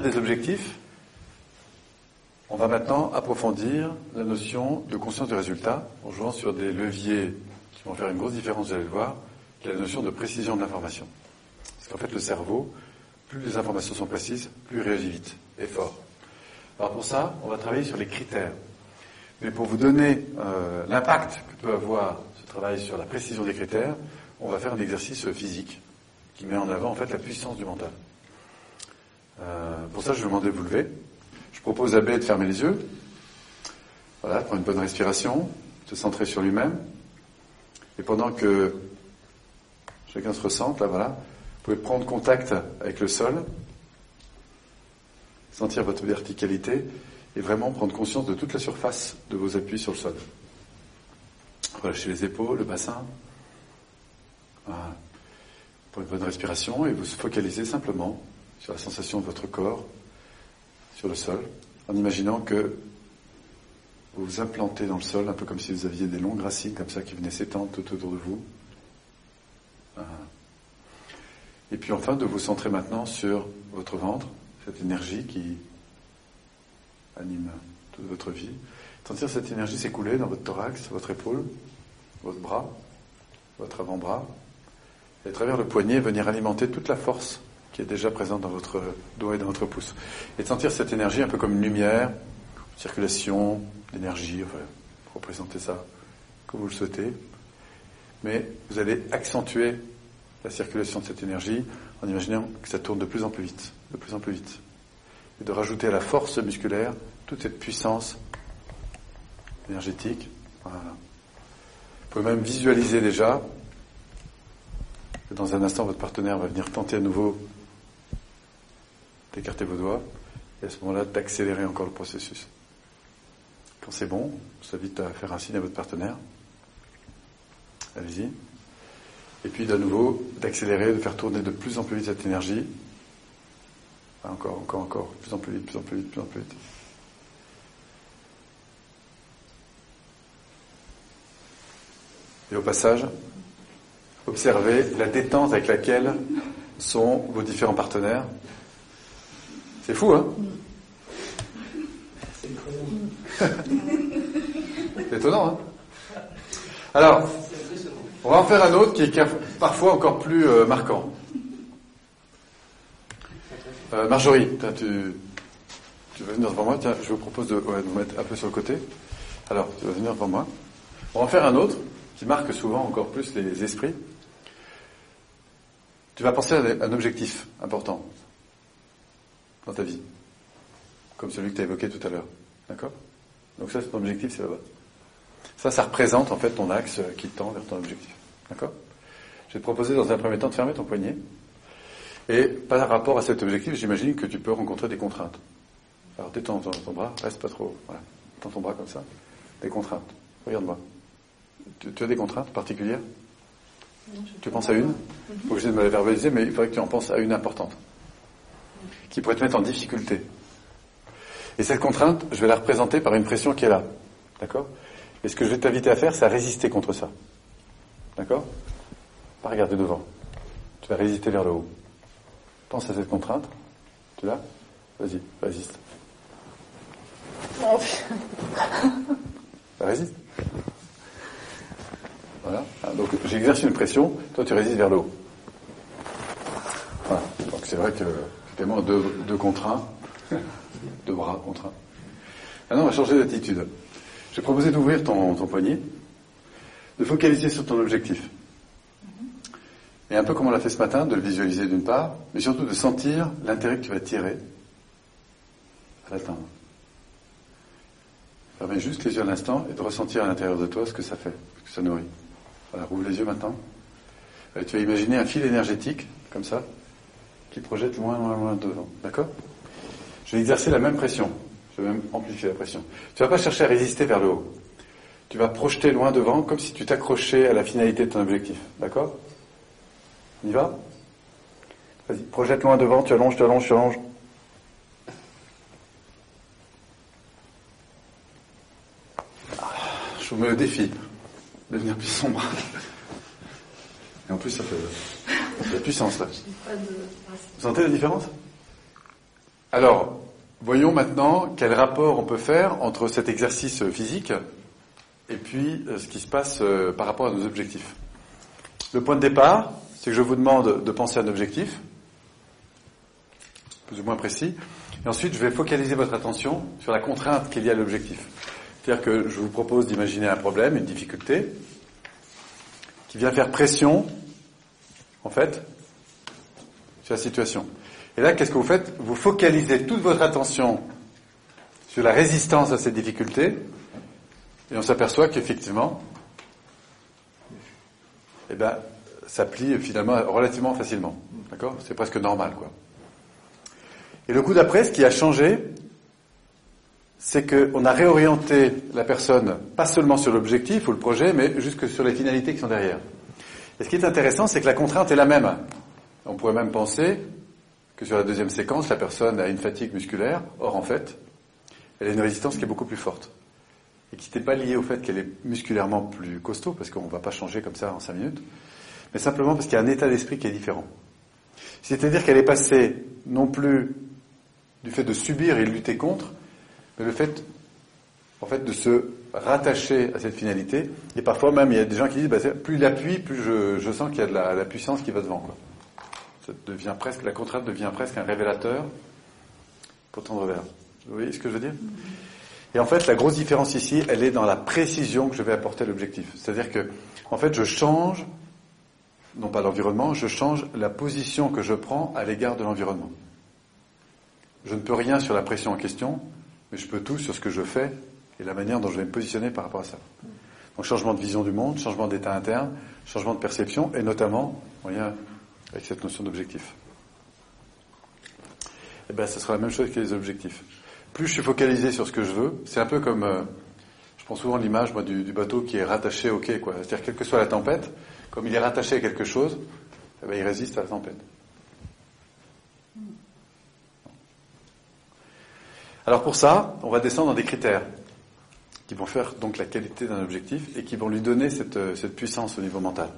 des objectifs, on va maintenant approfondir la notion de conscience du résultat en jouant sur des leviers qui vont faire une grosse différence, vous allez le voir, qui est la notion de précision de l'information. Parce qu'en fait, le cerveau, plus les informations sont précises, plus il réagit vite et fort. Alors pour ça, on va travailler sur les critères. Mais pour vous donner euh, l'impact que peut avoir ce travail sur la précision des critères, on va faire un exercice physique qui met en avant en fait la puissance du mental. Euh, pour ça, je vais vous demander de vous lever. Je propose à B de fermer les yeux. Voilà, prendre une bonne respiration, se centrer sur lui-même. Et pendant que chacun se ressente, là, voilà, vous pouvez prendre contact avec le sol, sentir votre verticalité et vraiment prendre conscience de toute la surface de vos appuis sur le sol. Relâchez les épaules, le bassin. Voilà. Pour une bonne respiration et vous focalisez simplement sur la sensation de votre corps sur le sol, en imaginant que vous vous implantez dans le sol, un peu comme si vous aviez des longues racines comme ça qui venaient s'étendre tout autour de vous. Et puis enfin de vous centrer maintenant sur votre ventre, cette énergie qui anime toute votre vie. Sentir cette énergie s'écouler dans votre thorax, votre épaule, votre bras, votre avant-bras, et à travers le poignet venir alimenter toute la force qui est déjà présente dans votre doigt et dans votre pouce. Et de sentir cette énergie un peu comme une lumière, circulation d'énergie, enfin, représenter ça comme vous le souhaitez. Mais vous allez accentuer la circulation de cette énergie en imaginant que ça tourne de plus en plus vite, de plus en plus vite. Et de rajouter à la force musculaire toute cette puissance énergétique. Vous pouvez même visualiser déjà que dans un instant votre partenaire va venir tenter à nouveau d'écarter vos doigts et à ce moment-là d'accélérer encore le processus. Quand c'est bon, je vous invite à faire un signe à votre partenaire. Allez-y. Et puis, de nouveau, d'accélérer, de faire tourner de plus en plus vite cette énergie. Encore, encore, encore. Plus en plus vite, plus en plus vite, plus en plus vite. Et au passage, observez la détente avec laquelle sont vos différents partenaires. C'est fou, hein C'est étonnant, hein Alors, on va en faire un autre qui est parfois encore plus euh, marquant. Euh, Marjorie, tu, veux venir devant moi je vous propose de, ouais, de vous mettre un peu sur le côté. Alors, tu vas venir devant moi. On va en faire un autre qui marque souvent encore plus les esprits. Tu vas penser à un objectif important dans ta vie, comme celui que tu as évoqué tout à l'heure. D'accord? Donc ça, c'est ton objectif, c'est là-bas. Ça, ça représente en fait ton axe qui tend vers ton objectif. D'accord? Je vais te proposer dans un premier temps de fermer ton poignet. Et par rapport à cet objectif, j'imagine que tu peux rencontrer des contraintes. Alors détends ton, ton, bras, reste pas trop. Voilà. Détends ton bras comme ça. Des contraintes. Regarde-moi. Tu, tu, as des contraintes particulières? Non, Tu penses à une? Il faut que je de me la verbaliser, mais il faudrait que tu en penses à une importante. Qui pourrait te mettre en difficulté. Et cette contrainte, je vais la représenter par une pression qui est là. D'accord? Et ce que je vais t'inviter à faire, c'est à résister contre ça. D'accord? Pas regarder devant. Tu vas résister vers le haut. Pense à cette contrainte. Tu l'as? Vas-y, résiste. Oh. résiste. Voilà. Ah, donc j'exerce une pression, toi tu résistes vers le haut. Voilà. Donc c'est vrai que effectivement deux, deux contraints, deux bras contraints. Maintenant on va changer d'attitude. Je vais proposer d'ouvrir ton, poignet, de focaliser sur ton objectif. Et un peu comme on l'a fait ce matin, de le visualiser d'une part, mais surtout de sentir l'intérêt que tu vas tirer à l'atteindre. Fermez juste les yeux à l'instant et de ressentir à l'intérieur de toi ce que ça fait, ce que ça nourrit. Voilà, rouvre les yeux maintenant. Et tu vas imaginer un fil énergétique, comme ça, qui projette loin, loin, loin devant. D'accord? Je vais exercer la même pression. Je vais même amplifier la pression. Tu vas pas chercher à résister vers le haut. Tu vas projeter loin devant, comme si tu t'accrochais à la finalité de ton objectif. D'accord? On y va? Vas-y, projette loin devant, tu allonges, tu allonges, tu allonges. Je vous mets le défi de devenir plus sombre. Et en plus, ça fait la puissance là. Vous sentez la différence? Alors, voyons maintenant quel rapport on peut faire entre cet exercice physique et puis euh, ce qui se passe euh, par rapport à nos objectifs. Le point de départ, c'est que je vous demande de penser à un objectif, plus ou moins précis, et ensuite je vais focaliser votre attention sur la contrainte qu'il y a à l'objectif. C'est-à-dire que je vous propose d'imaginer un problème, une difficulté, qui vient faire pression, en fait, sur la situation. Et là, qu'est-ce que vous faites? Vous focalisez toute votre attention sur la résistance à cette difficulté, et on s'aperçoit qu'effectivement, eh ben, ça plie finalement relativement facilement. D'accord? C'est presque normal, quoi. Et le coup d'après, ce qui a changé, c'est qu'on a réorienté la personne pas seulement sur l'objectif ou le projet, mais jusque sur les finalités qui sont derrière. Et ce qui est intéressant, c'est que la contrainte est la même. On pourrait même penser que sur la deuxième séquence, la personne a une fatigue musculaire. Or, en fait, elle a une résistance qui est beaucoup plus forte et qui n'était pas lié au fait qu'elle est musculairement plus costaud, parce qu'on ne va pas changer comme ça en cinq minutes, mais simplement parce qu'il y a un état d'esprit qui est différent. C'est-à-dire qu'elle est passée non plus du fait de subir et de lutter contre, mais le fait, en fait, de se rattacher à cette finalité. Et parfois même, il y a des gens qui disent, bah, plus il appuie, plus je, sens qu'il y a de la, puissance qui va devant. Ça devient presque, la contrainte devient presque un révélateur pour tendre vers. Vous voyez ce que je veux dire? Et en fait, la grosse différence ici, elle est dans la précision que je vais apporter à l'objectif. C'est-à-dire que, en fait, je change, non pas l'environnement, je change la position que je prends à l'égard de l'environnement. Je ne peux rien sur la pression en question, mais je peux tout sur ce que je fais et la manière dont je vais me positionner par rapport à ça. Donc changement de vision du monde, changement d'état interne, changement de perception, et notamment en lien avec cette notion d'objectif. Eh bien, ce sera la même chose que les objectifs plus je suis focalisé sur ce que je veux, c'est un peu comme, euh, je prends souvent l'image moi du, bateau qui est rattaché au quai, quoi. C'est-à-dire quelle que soit la tempête, comme il est rattaché à quelque chose, eh ben, il résiste à la tempête. Alors pour ça, on va descendre dans des critères qui vont faire donc la qualité d'un objectif et qui vont lui donner cette, cette puissance au niveau mental.